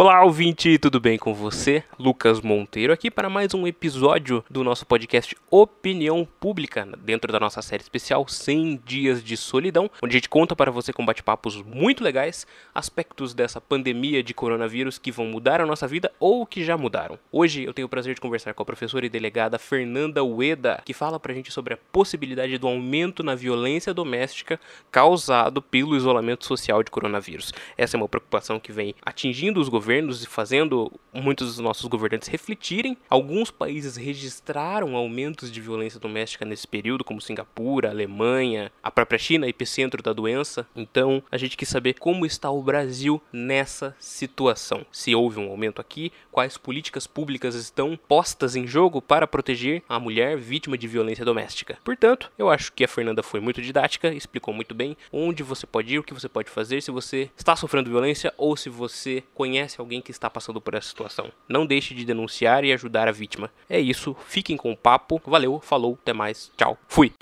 Olá, ouvinte, tudo bem com você? Lucas Monteiro aqui para mais um episódio do nosso podcast Opinião Pública, dentro da nossa série especial 100 Dias de Solidão, onde a gente conta para você com bate-papos muito legais aspectos dessa pandemia de coronavírus que vão mudar a nossa vida ou que já mudaram. Hoje eu tenho o prazer de conversar com a professora e delegada Fernanda Ueda, que fala para a gente sobre a possibilidade do aumento na violência doméstica causado pelo isolamento social de coronavírus. Essa é uma preocupação que vem atingindo os governos e fazendo muitos dos nossos governantes refletirem. Alguns países registraram aumentos de violência doméstica nesse período, como Singapura, Alemanha, a própria China, epicentro da doença. Então, a gente quis saber como está o Brasil nessa situação. Se houve um aumento aqui, quais políticas públicas estão postas em jogo para proteger a mulher vítima de violência doméstica. Portanto, eu acho que a Fernanda foi muito didática, explicou muito bem onde você pode ir, o que você pode fazer se você está sofrendo violência ou se você conhece conhece alguém que está passando por essa situação. Não deixe de denunciar e ajudar a vítima. É isso, fiquem com o papo. Valeu, falou, até mais, tchau, fui.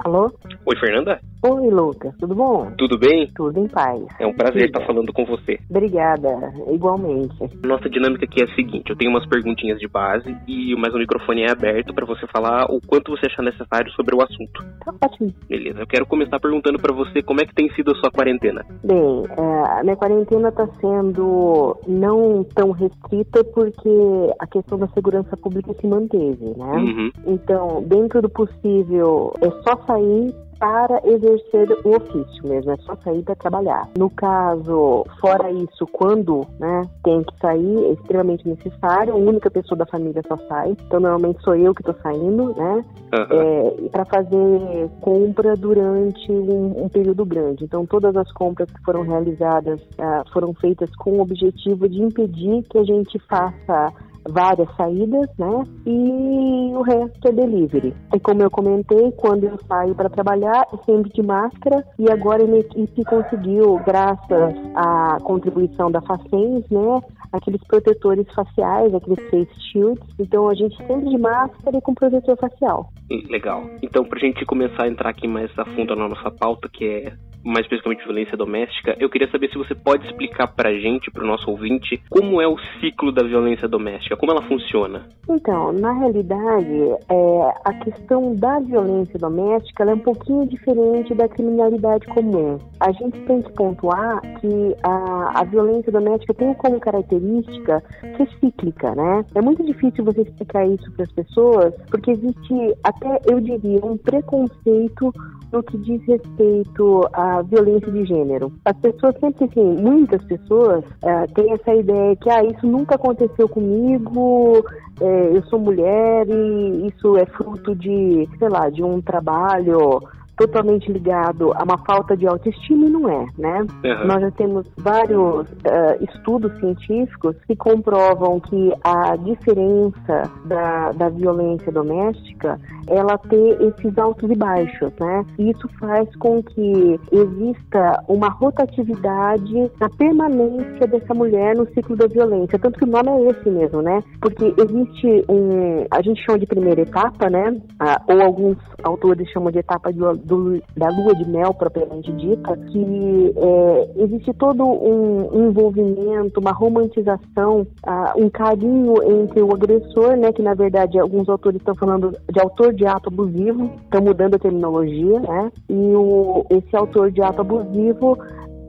Alô? Oi, Fernanda? Oi, Lucas, tudo bom? Tudo bem? Tudo em paz. É um prazer estar falando com você. Obrigada, igualmente. Nossa dinâmica aqui é a seguinte: eu tenho umas perguntinhas de base e mas o microfone é aberto para você falar o quanto você achar necessário sobre o assunto. Tá ótimo. Beleza, eu quero começar perguntando para você como é que tem sido a sua quarentena. Bem, é, a minha quarentena está sendo não tão restrita porque a questão da segurança pública se manteve, né? Uhum. Então, dentro do possível, é só sair para exercer o ofício mesmo, é só sair para trabalhar. No caso, fora isso, quando né, tem que sair, é extremamente necessário, a única pessoa da família só sai, então normalmente sou eu que estou saindo, né, uhum. é, para fazer compra durante um, um, período grande. Então todas as compras que foram realizadas uh, foram feitas com o objetivo de impedir que a gente faça várias saídas, né? E o resto é delivery. E como eu comentei, quando eu saio para trabalhar, é sempre de máscara. E agora a minha equipe conseguiu, graças à contribuição da Facens, né? Aqueles protetores faciais, aqueles face shields. Então a gente sempre de máscara e com protetor facial. Legal. Então, para a gente começar a entrar aqui mais a fundo na nossa pauta, que é mais especificamente violência doméstica, eu queria saber se você pode explicar pra gente, pro nosso ouvinte, como é o ciclo da violência doméstica, como ela funciona. Então, na realidade, é, a questão da violência doméstica é um pouquinho diferente da criminalidade comum. A gente tem que pontuar que a, a violência doméstica tem como característica ser cíclica, né? É muito difícil você explicar isso para as pessoas, porque existe até, eu diria, um preconceito no que diz respeito violência de gênero. As pessoas sempre, assim, muitas pessoas é, têm essa ideia que, ah, isso nunca aconteceu comigo, é, eu sou mulher e isso é fruto de, sei lá, de um trabalho totalmente ligado a uma falta de autoestima e não é, né? Uhum. Nós já temos vários uh, estudos científicos que comprovam que a diferença da, da violência doméstica ela ter esses altos e baixos, né? E isso faz com que exista uma rotatividade na permanência dessa mulher no ciclo da violência, tanto que o nome é esse mesmo, né? Porque existe um, a gente chama de primeira etapa, né? Ah, ou alguns autores chamam de etapa de, do, da lua de mel propriamente dita, que é, existe todo um envolvimento, uma romantização, uh, um carinho entre o agressor, né, que na verdade alguns autores estão falando de autor de ato abusivo, estão mudando a terminologia, né, e o, esse autor de ato abusivo,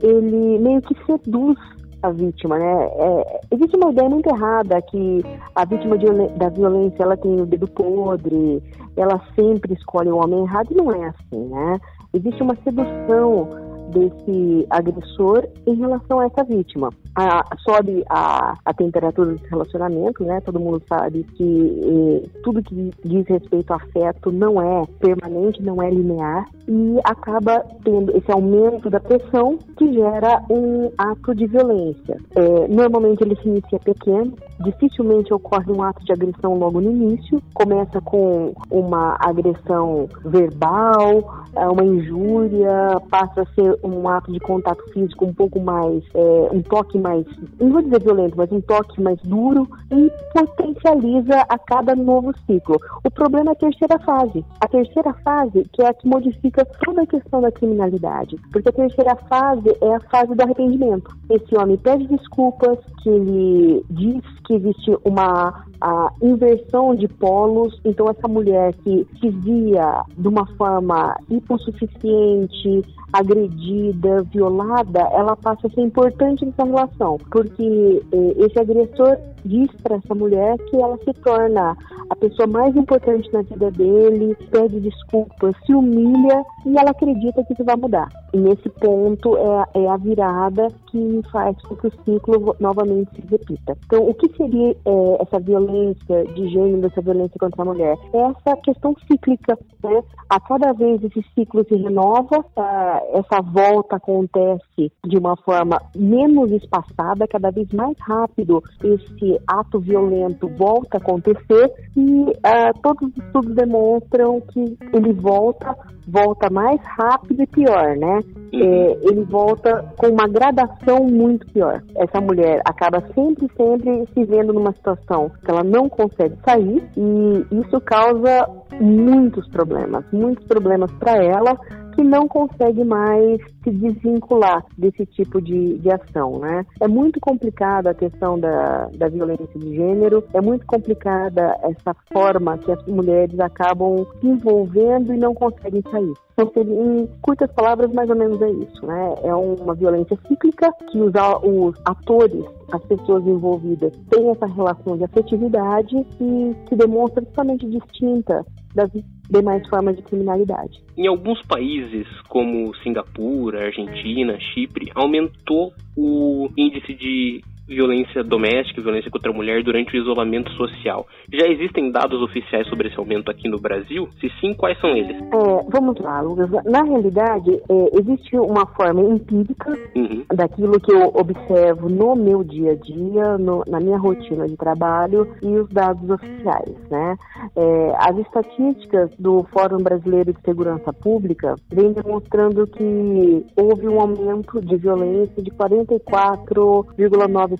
ele meio que seduz a vítima, né? É, existe uma ideia muito errada que a vítima de, da violência ela tem o dedo podre, ela sempre escolhe o homem errado e não é assim, né? Existe uma sedução desse agressor em relação a essa vítima. A, sobe a, a temperatura do relacionamento, né? Todo mundo sabe que eh, tudo que diz respeito ao afeto não é permanente, não é linear e acaba tendo esse aumento da pressão que gera um ato de violência. É, normalmente ele se inicia pequeno, dificilmente ocorre um ato de agressão logo no início, começa com uma agressão verbal, é, uma injúria, passa a ser um ato de contato físico um pouco mais, é, um toque mais, não vou dizer violento, mas um toque mais duro e potencializa a cada novo ciclo. O problema é a terceira fase. A terceira fase, que é a que modifica toda a questão da criminalidade. Porque a terceira fase é a fase do arrependimento. Esse homem pede desculpas, que ele diz que existe uma a inversão de polos. Então, essa mulher que se via de uma forma hipossuficiente, agredida, violada, ela passa a ser importante nessa relação, porque eh, esse agressor diz para essa mulher que ela se torna a pessoa mais importante na vida dele, pede desculpas, se humilha e ela acredita que isso vai mudar. E nesse ponto é, é a virada que faz com que o ciclo novamente se repita. Então, o que seria é, essa violência de gênero, essa violência contra a mulher? É essa questão cíclica, né? A cada vez esse ciclo se renova, é, essa volta acontece de uma forma menos espaçada, cada vez mais rápido esse ato violento volta a acontecer e é, todos os estudos demonstram que ele volta, volta mais rápido e pior, né? Uhum. É, ele volta com uma gradação muito pior. Essa mulher acaba sempre, sempre se vendo numa situação que ela não consegue sair e isso causa muitos problemas, muitos problemas para ela que não consegue mais se desvincular desse tipo de, de ação, né? É muito complicada a questão da, da violência de gênero, é muito complicada essa forma que as mulheres acabam se envolvendo e não conseguem sair. Então, em curtas palavras, mais ou menos é isso, né? É uma violência cíclica que os, os atores, as pessoas envolvidas, têm essa relação de afetividade e que demonstra totalmente distinta das demais formas de criminalidade. Em alguns países, como Singapura, Argentina, Chipre, aumentou o índice de violência doméstica violência contra a mulher durante o isolamento social. Já existem dados oficiais sobre esse aumento aqui no Brasil? Se sim, quais são eles? É, vamos lá, Lucas. Na realidade, é, existe uma forma empírica uhum. daquilo que eu observo no meu dia a dia, no, na minha rotina de trabalho e os dados oficiais. Né? É, as estatísticas do Fórum Brasileiro de Segurança Pública vêm demonstrando que houve um aumento de violência de 44,9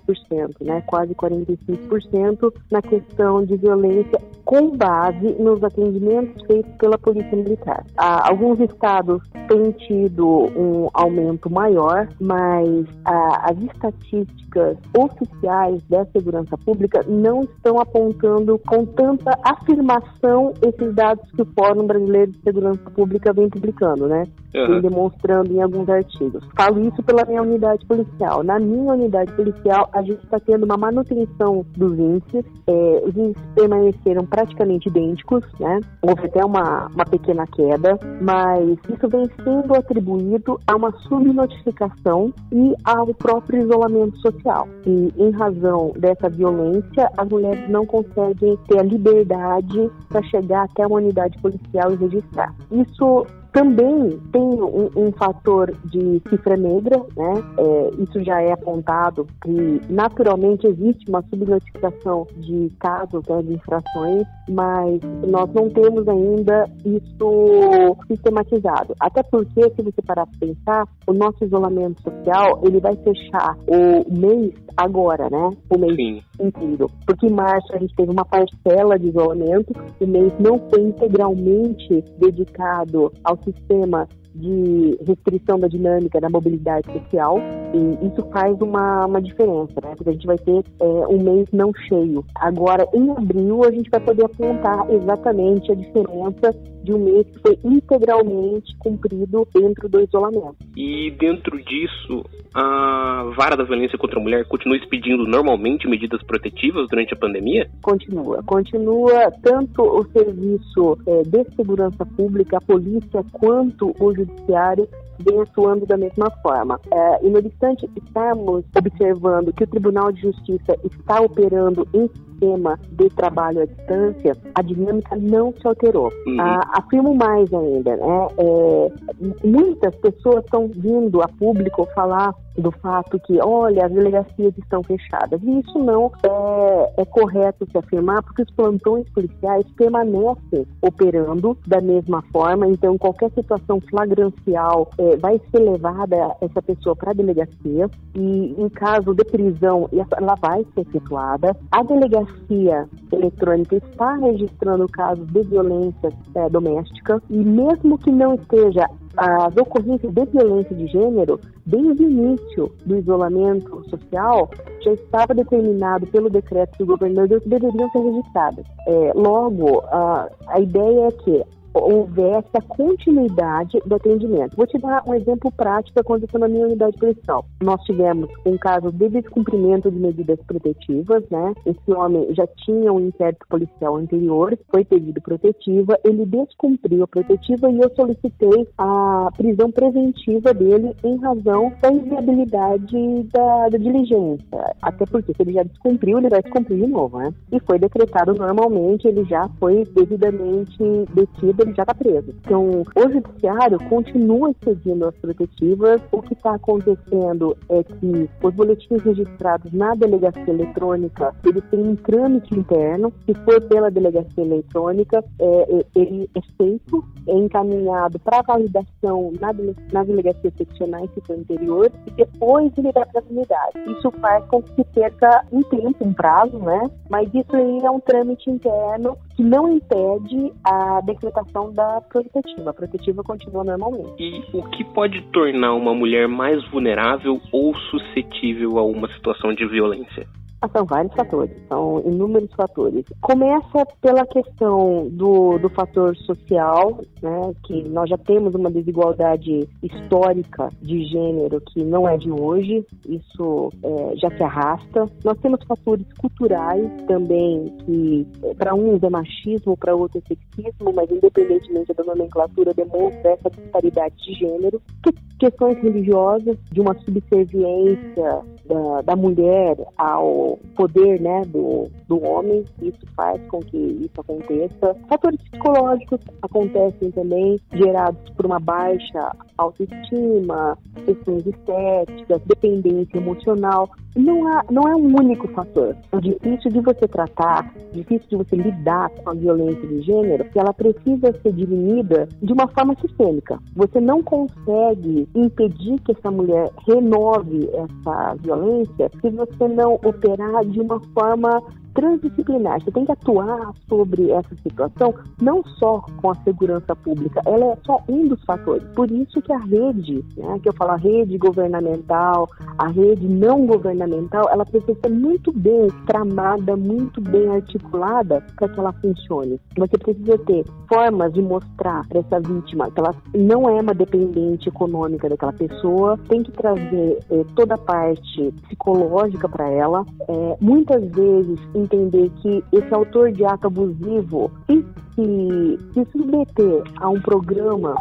né, quase 45%, na questão de violência com base nos atendimentos feitos pela Polícia Militar. Ah, alguns estados têm tido um aumento maior, mas ah, as estatísticas oficiais da segurança pública não estão apontando com tanta afirmação esses dados que o Fórum Brasileiro de Segurança Pública vem publicando, né? Uhum. Vem demonstrando em alguns artigos. Falo isso pela minha unidade policial. Na minha unidade policial, a gente está tendo uma manutenção dos índices. É, os índices permaneceram praticamente idênticos, né? Houve até uma, uma pequena queda, mas isso vem sendo atribuído a uma subnotificação e ao próprio isolamento social. E em razão dessa violência, as mulheres não conseguem ter a liberdade para chegar até uma unidade policial e registrar. Isso também tem um, um, fator de cifra negra, né? É, isso já é apontado que naturalmente existe uma subnotificação de casos né, de infrações, mas nós não temos ainda isso sistematizado. Até porque, se você parar para pensar, o nosso isolamento social ele vai fechar o mês agora, né? O mês Sim. inteiro. Porque em março a gente teve uma parcela de isolamento, o mês não foi integralmente dedicado ao sistema de restrição da dinâmica da mobilidade social e isso faz uma, uma diferença, né? Porque a gente vai ter é, um mês não cheio. Agora, em abril, a gente vai poder apontar exatamente a diferença de um mês que foi integralmente cumprido dentro do isolamento. E dentro disso, a vara da violência contra a mulher continua expedindo normalmente medidas protetivas durante a pandemia? Continua. Continua tanto o serviço é, de segurança pública, a polícia, quanto o judiciário vem atuando da mesma forma. É, e no obstante estamos observando que o Tribunal de Justiça está operando em sistema de trabalho à distância, a dinâmica não se alterou. Uhum. Ah, afirmo mais ainda, né? É, muitas pessoas estão vindo a público falar do fato que, olha, as delegacias estão fechadas. E isso não é, é correto se afirmar, porque os plantões policiais permanecem operando da mesma forma, então qualquer situação flagrancial é, vai ser levada essa pessoa para a delegacia e em caso de prisão ela vai ser efetuada. A delegacia eletrônica está registrando casos de violência é, doméstica e mesmo que não esteja as ocorrências de violência de gênero, desde o início do isolamento social, já estava determinado pelo decreto do governador que deveriam ser registradas. É, logo, a, a ideia é que houvesse a continuidade do atendimento. Vou te dar um exemplo prático que aconteceu na minha unidade policial. Nós tivemos um caso de descumprimento de medidas protetivas, né? Esse homem já tinha um inquérito policial anterior, foi pedido protetiva, ele descumpriu a protetiva e eu solicitei a prisão preventiva dele em razão da inviabilidade da, da diligência. Até porque se ele já descumpriu, ele vai descumprir de novo, né? E foi decretado normalmente, ele já foi devidamente detido ele já está preso. Então, o judiciário continua seguindo as protetivas. O que está acontecendo é que os boletins registrados na delegacia eletrônica, eles têm um trâmite interno. Se for pela delegacia eletrônica, é, é ele é feito, é encaminhado para validação na, na delegacia seccionais, se for interior, e depois ele vai para a unidade. Isso faz com que perca um tempo, um prazo, né? Mas isso aí é um trâmite interno que não impede a decretação da protetiva. A protetiva continua normalmente. E o que pode tornar uma mulher mais vulnerável ou suscetível a uma situação de violência? São vários fatores, são inúmeros fatores. Começa pela questão do, do fator social, né, que nós já temos uma desigualdade histórica de gênero que não é de hoje, isso é, já se arrasta. Nós temos fatores culturais também, que é, para uns é machismo, para outros é sexismo, mas independentemente da nomenclatura, demonstra essa disparidade de gênero. Que, questões religiosas, de uma subserviência da, da mulher ao poder né, do, do homem, isso faz com que isso aconteça. Fatores psicológicos acontecem também, gerados por uma baixa autoestima, questões estéticas, dependência emocional. Não, há, não é um único fator. É difícil de você tratar, difícil de você lidar com a violência de gênero, que ela precisa ser dirimida de uma forma sistêmica. Você não consegue impedir que essa mulher renove essa violência se você não operar de uma forma transdisciplinar. Você tem que atuar sobre essa situação não só com a segurança pública, ela é só um dos fatores. Por isso que a rede, né, que eu falo a rede governamental, a rede não governamental, ela precisa ser muito bem tramada, muito bem articulada para que ela funcione. Você precisa ter formas de mostrar para essa vítima que ela não é uma dependente econômica daquela pessoa, tem que trazer eh, toda a parte psicológica para ela. É, muitas vezes entender que esse autor de ato abusivo, se se, se submeter a um programa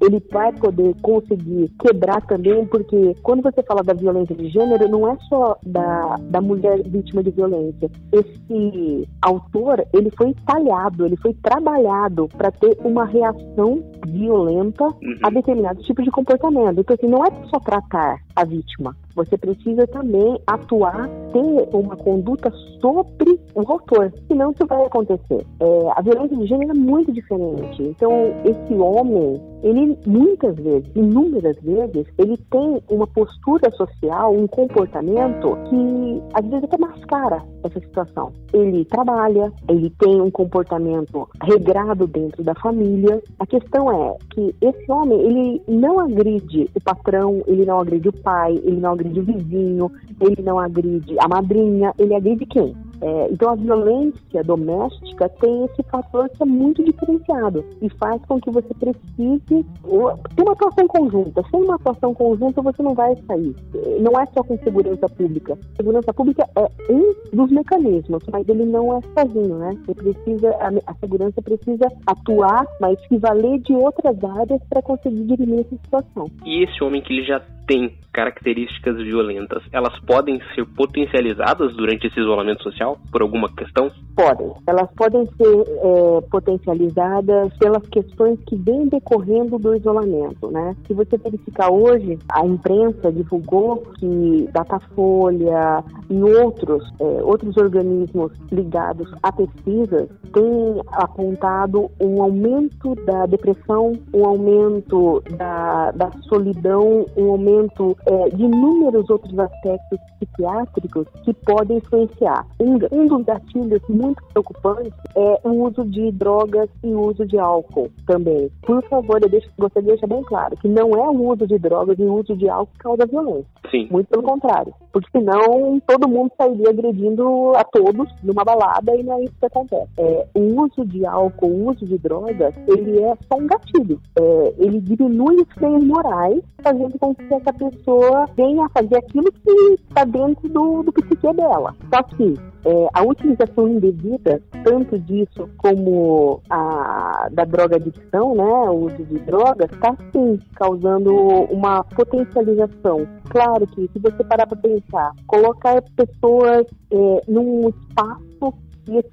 ele vai poder conseguir quebrar também, porque quando você fala da violência de gênero, não é só da, da mulher vítima de violência. Esse autor, ele foi talhado, ele foi trabalhado para ter uma reação violenta a uhum. determinados tipos de comportamento. Então, assim, não é só tratar a vítima, você precisa também atuar, ter uma conduta sobre o autor, senão isso vai acontecer. É, a violência de gênero é muito diferente. Então, esse homem, ele muitas vezes, inúmeras vezes, ele tem uma postura social, um comportamento que às vezes até mascara essa situação. Ele trabalha, ele tem um comportamento regrado dentro da família. A questão é que esse homem, ele não agride o patrão, ele não agride o pai, ele não agride agride o vizinho, ele não agride a madrinha, ele agride quem? É, então a violência doméstica tem esse fator que é muito diferenciado e faz com que você precise ter uma atuação conjunta. Sem uma atuação conjunta você não vai sair. Não é só com segurança pública. Segurança pública é um dos mecanismos, mas ele não é sozinho, né? Você precisa, a, a segurança precisa atuar, mas se valer de outras áreas para conseguir dirimir essa situação. E esse homem que ele já tem características violentas, elas podem ser potencializadas durante esse isolamento social por alguma questão? Podem. Elas podem ser é, potencializadas pelas questões que vêm decorrendo do isolamento, né? Se você verificar hoje, a imprensa divulgou que Datafolha e outros, é, outros organismos ligados a pesquisas têm apontado um aumento da depressão, um aumento da, da solidão, um aumento é, de inúmeros outros aspectos psiquiátricos que podem influenciar. Um, um dos gatilhos muito preocupantes é o uso de drogas e o uso de álcool também. Por favor, eu deixo, gostaria de deixar bem claro que não é o uso de drogas e o uso de álcool que causa violência. Sim. Muito pelo contrário. Porque senão todo mundo sairia agredindo a todos numa balada e não é isso que acontece. É, o uso de álcool, o uso de drogas, ele é só um gatilho. É, ele diminui os freios morais, fazendo com que essa pessoa venha a fazer aquilo que está dentro do, do psique dela. Só que é, a utilização indevida, tanto disso como a da droga adicção, né, o uso de drogas, está sim causando uma potencialização. Claro que se você parar para pensar, colocar pessoas é, num espaço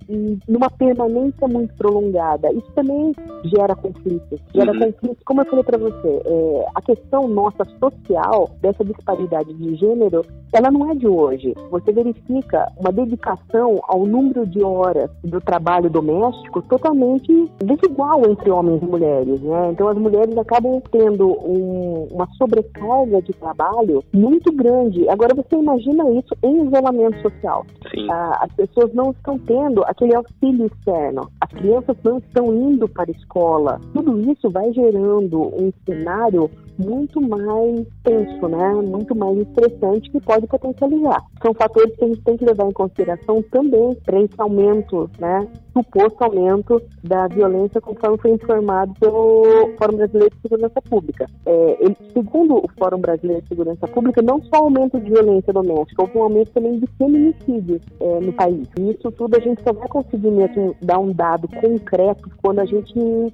e, numa permanência muito prolongada. Isso também gera conflitos. Gera uhum. conflitos, como eu falei para você, é, a questão nossa social dessa disparidade de gênero, ela não é de hoje. Você verifica uma dedicação ao número de horas do trabalho doméstico totalmente desigual entre homens e mulheres, né? Então as mulheres acabam tendo um, uma sobrecarga de trabalho muito grande. Agora você imagina isso em isolamento social. Ah, as pessoas não estão tendo tendo aquele auxílio externo. As crianças não estão indo para a escola. Tudo isso vai gerando um cenário muito mais tenso, né? Muito mais estressante que pode potencializar. São fatores que a gente tem que levar em consideração também para esse aumento, né? Suposto aumento da violência conforme foi informado pelo Fórum Brasileiro de Segurança Pública. É, ele, segundo o Fórum Brasileiro de Segurança Pública, não só aumento de violência doméstica, houve um aumento também de feminicídios é, no país. E isso tudo a gente só vai conseguir mesmo dar um dado concreto quando a gente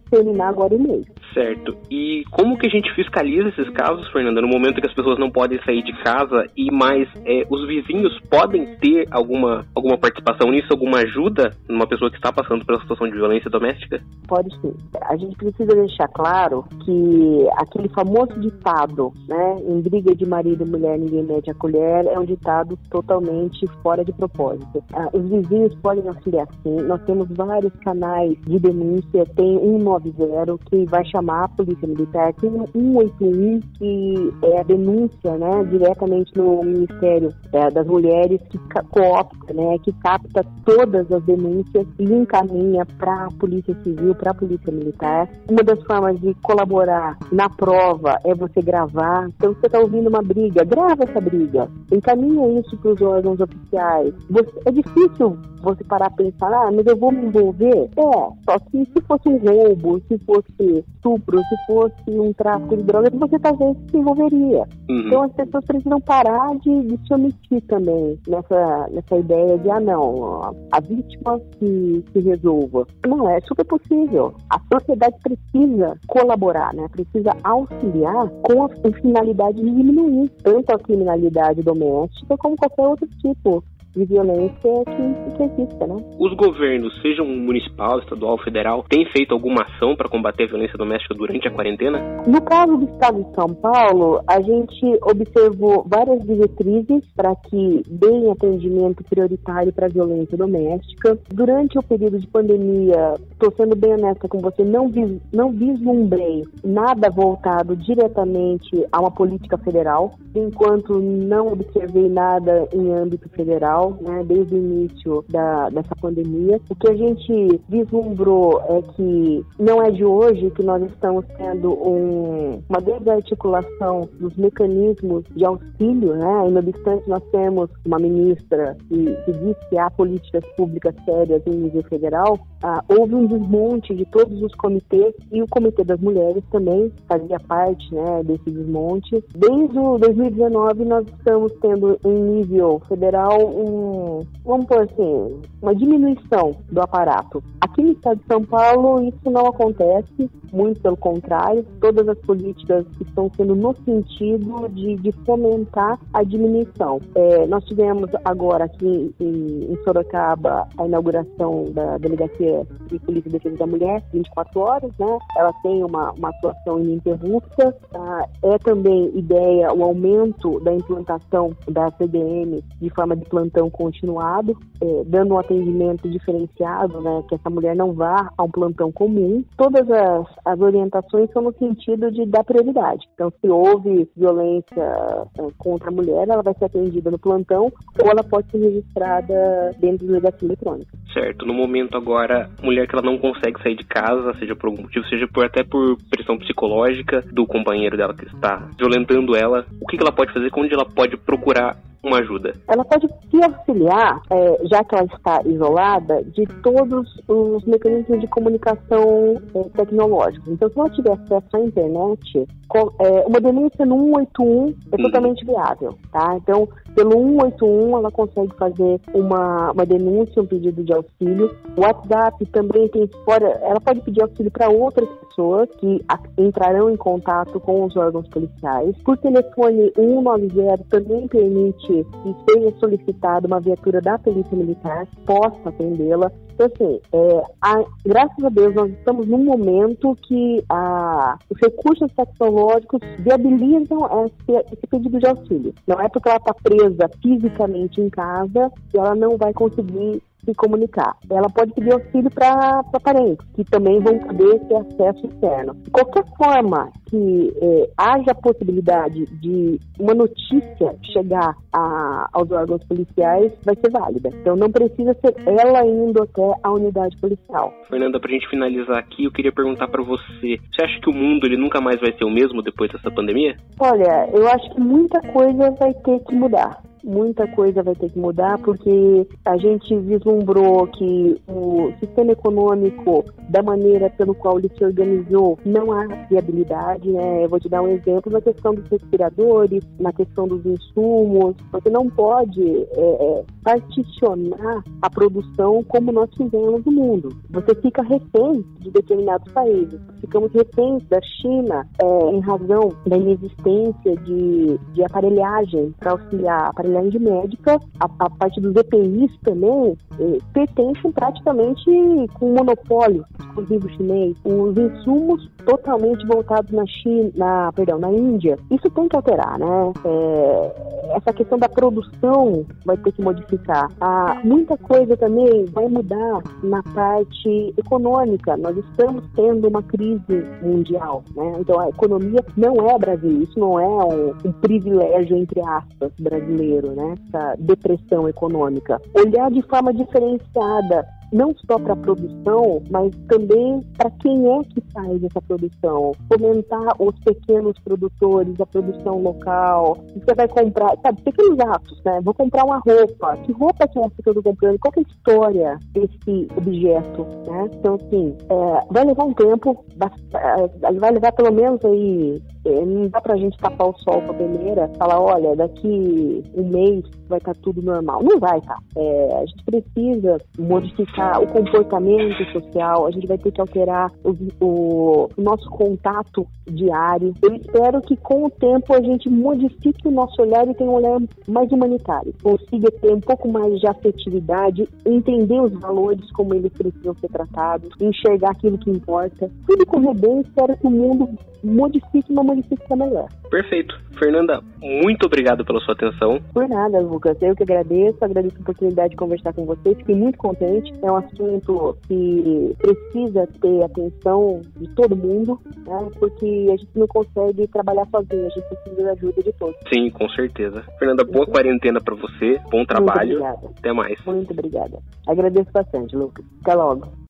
terminar agora o mês. Certo. E como que a gente fiscaliza esses casos, Fernanda, no momento que as pessoas não podem sair de casa e mais é, os vizinhos podem ter alguma, alguma participação nisso, alguma ajuda numa pessoa que está passando pela situação de violência doméstica? Pode sim. A gente precisa deixar claro que aquele famoso ditado, né, em briga de marido e mulher ninguém mede a colher, é um ditado totalmente fora de propósito. Ah, os vizinhos podem auxiliar sim. Nós temos vários canais de denúncia, tem 190 que vai chamar a Polícia Militar, tem um 181 que é a denúncia né, diretamente no Ministério é, das Mulheres, que coopta, né, que capta todas as denúncias e encaminha para a Polícia Civil, para a Polícia Militar. Uma das formas de colaborar na prova é você gravar. Então, você está ouvindo uma briga, grava essa briga, encaminha isso para os órgãos oficiais. Você, é difícil você parar para pensar, ah, mas eu vou me envolver? É, só que se fosse um roubo, se fosse estupro, se fosse um tráfico de drogas, você talvez se envolveria. Uhum. Então as pessoas precisam parar de, de, se omitir também nessa, nessa ideia de, ah, não, a vítima que se resolva. Não, é super possível. A sociedade precisa colaborar, né? Precisa auxiliar com a, finalidade de diminuir tanto a criminalidade doméstica como qualquer outro tipo de violência que, que existe, né? Os governos, sejam municipal, estadual, federal, têm feito alguma ação para combater a violência doméstica durante a quarentena? No caso do estado de São Paulo, a gente observou várias diretrizes para que deem atendimento prioritário para a violência doméstica. Durante o período de pandemia, estou sendo bem honesta com você, não, vis, não vislumbrei nada voltado diretamente a uma política federal, enquanto não observei nada em âmbito federal né, desde o início da, dessa pandemia. O que a gente vislumbrou é que não é de hoje que nós estamos tendo um, uma desarticulação dos mecanismos de auxílio, né? E, no obstante, nós temos uma ministra que, que diz que há políticas públicas sérias em nível federal, ah, houve um desmonte de todos os comitês e o Comitê das Mulheres também fazia parte né, desse desmonte. Desde o 2019, nós estamos tendo em nível federal um um, vamos por assim, uma diminuição do aparato. Aqui no estado de São Paulo isso não acontece, muito pelo contrário, todas as políticas estão sendo no sentido de, de fomentar a diminuição. É, nós tivemos agora aqui em, em, Sorocaba a inauguração da Delegacia de Polícia e Defesa da Mulher, 24 horas, né? Ela tem uma, uma atuação ininterrupta. Tá? É também ideia o aumento da implantação da CDM de forma de plantão continuado, é, dando um atendimento diferenciado, né? Que essa mulher não vá a um plantão comum. Todas as, as orientações são no sentido de dar prioridade. Então, se houve violência é, contra a mulher, ela vai ser atendida no plantão ou ela pode ser registrada dentro do delegacia eletrônica. Certo. No momento agora, mulher que ela não consegue sair de casa, seja por algum motivo, seja por, até por pressão psicológica do companheiro dela que está violentando ela, o que, que ela pode fazer? Onde ela pode procurar uma ajuda? Ela pode se auxiliar, é, já que ela está isolada, de todos os mecanismos de comunicação é, tecnológicos. Então, se ela tiver acesso à internet, com, é, uma denúncia no 181 é uhum. totalmente viável, tá? Então, pelo 181 ela consegue fazer uma, uma denúncia, um pedido de auxílio. O WhatsApp também tem fora, ela pode pedir auxílio para outras pessoas que a, entrarão em contato com os órgãos policiais. Por telefone 190 também permite que seja solicitada uma viatura da Polícia Militar possa atendê-la. Então, assim, é, a, graças a Deus, nós estamos num momento que a, os recursos tecnológicos viabilizam esse, esse pedido de auxílio. Não é porque ela está presa fisicamente em casa ela não vai conseguir se comunicar. Ela pode pedir auxílio para parentes, que também vão poder ter acesso externo. De qualquer forma que é, haja possibilidade de uma notícia chegar a, aos órgãos policiais, vai ser válida. Então não precisa ser ela indo até a unidade policial. Fernanda, para a gente finalizar aqui, eu queria perguntar para você: você acha que o mundo ele nunca mais vai ser o mesmo depois dessa pandemia? Olha, eu acho que muita coisa vai ter que mudar muita coisa vai ter que mudar porque a gente vislumbrou que o sistema econômico, da maneira pelo qual ele se organizou, não há viabilidade. Né? Eu vou te dar um exemplo na questão dos respiradores, na questão dos insumos. Você não pode é, é, particionar a produção como nós fizemos no mundo. Você fica refém de determinados países. Ficamos reféns da China é, em razão da inexistência de, de aparelhagem para auxiliar aparelhagem de médica, a, a parte dos EPIs também, eh, pertencem praticamente com monopólio exclusivo chinês. Os insumos totalmente voltados na China, na, perdão, na Índia. Isso tem que alterar, né? É, essa questão da produção vai ter que modificar. Ah, muita coisa também vai mudar na parte econômica. Nós estamos tendo uma crise mundial, né? Então a economia não é Brasil, isso não é um, um privilégio entre aspas brasileiro né? Essa depressão econômica. Olhar de forma diferenciada não só para a produção, mas também para quem é que faz essa produção. Fomentar os pequenos produtores, a produção local. Você vai comprar, sabe, pequenos atos, né? Vou comprar uma roupa. Que roupa que é essa que eu estou comprando? Qual é a história desse objeto, né? Então, assim, é, vai levar um tempo, é, vai levar pelo menos aí é, não dá pra gente tapar o sol com a peneira, falar, olha, daqui um mês vai estar tá tudo normal. Não vai, tá? É, a gente precisa modificar o comportamento social, a gente vai ter que alterar o, o, o nosso contato diário. Eu espero que com o tempo a gente modifique o nosso olhar e tenha um olhar mais humanitário, consiga ter um pouco mais de afetividade, entender os valores como eles precisam ser tratados, enxergar aquilo que importa. Tudo correr bem, espero que o mundo modifique uma modificação melhor. Perfeito. Fernanda, muito obrigado pela sua atenção. Por nada, Lucas. Eu que agradeço, agradeço a oportunidade de conversar com vocês. Fiquei muito contente. É um assunto que precisa ter atenção de todo mundo, né? porque a gente não consegue trabalhar sozinho, a gente precisa da ajuda de todos. Sim, com certeza. Fernanda, boa uhum. quarentena para você, bom trabalho. Muito obrigada. Até mais. Muito obrigada. Agradeço bastante, Lucas. Até logo.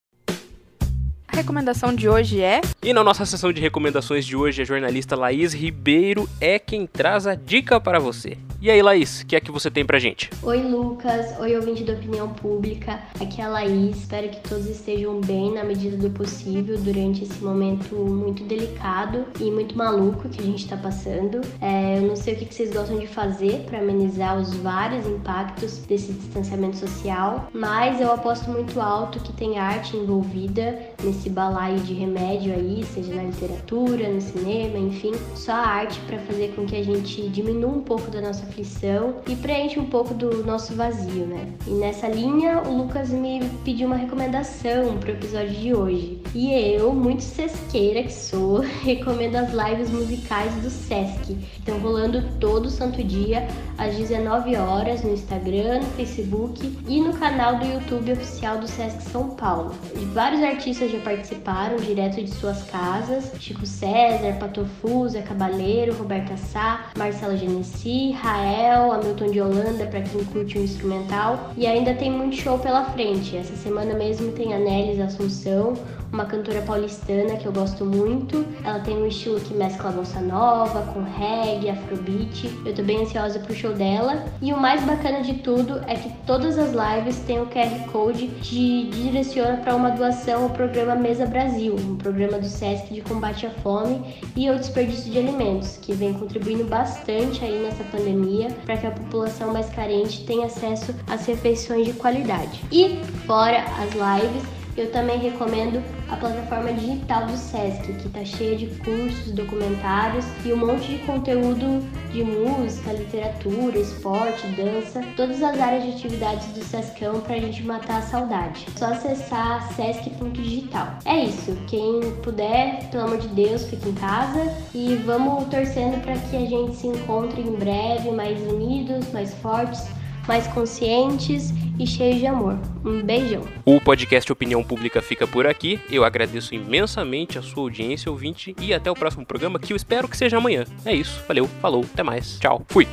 Recomendação de hoje é. E na nossa sessão de recomendações de hoje, a jornalista Laís Ribeiro é quem traz a dica para você. E aí, Laís, o que é que você tem pra gente? Oi, Lucas. Oi, ouvinte da Opinião Pública. Aqui é a Laís. Espero que todos estejam bem na medida do possível durante esse momento muito delicado e muito maluco que a gente tá passando. É, eu não sei o que vocês gostam de fazer para amenizar os vários impactos desse distanciamento social, mas eu aposto muito alto que tem arte envolvida nesse balaio de remédio aí, seja na literatura, no cinema, enfim, só a arte para fazer com que a gente diminua um pouco da nossa e preenche um pouco do nosso vazio, né? E nessa linha, o Lucas me pediu uma recomendação pro episódio de hoje. E eu, muito sesqueira que sou, recomendo as lives musicais do Sesc, estão rolando todo santo dia às 19 horas no Instagram, no Facebook e no canal do YouTube oficial do Sesc São Paulo. Vários artistas já participaram direto de suas casas: Chico César, Patofu, Zé Cabaleiro, Roberta Sá, Marcela Genesi, Rael, Hamilton de Holanda, para quem curte o instrumental. E ainda tem muito show pela frente. Essa semana mesmo tem a Nelis Assunção, uma cantora paulistana que eu gosto muito. Ela tem um estilo que mescla bossa nova com reggae, afrobeat. Eu tô bem ansiosa pro show dela. E o mais bacana de tudo é que todas as lives têm o QR Code que direciona para uma doação ao programa Mesa Brasil, um programa do SESC de combate à fome e ao desperdício de alimentos, que vem contribuindo bastante aí nessa pandemia para que a população mais carente tenha acesso às refeições de qualidade. E fora as lives, eu também recomendo a plataforma digital do SESC, que está cheia de cursos, documentários e um monte de conteúdo de música, literatura, esporte, dança, todas as áreas de atividades do Sescão para a gente matar a saudade. É só acessar sesc.digital. É isso, quem puder, pelo amor de Deus, fique em casa e vamos torcendo para que a gente se encontre em breve, mais unidos, mais fortes, mais conscientes e cheios de amor. Um beijão. O podcast Opinião Pública fica por aqui. Eu agradeço imensamente a sua audiência, ouvinte, e até o próximo programa, que eu espero que seja amanhã. É isso, valeu, falou, até mais, tchau, fui.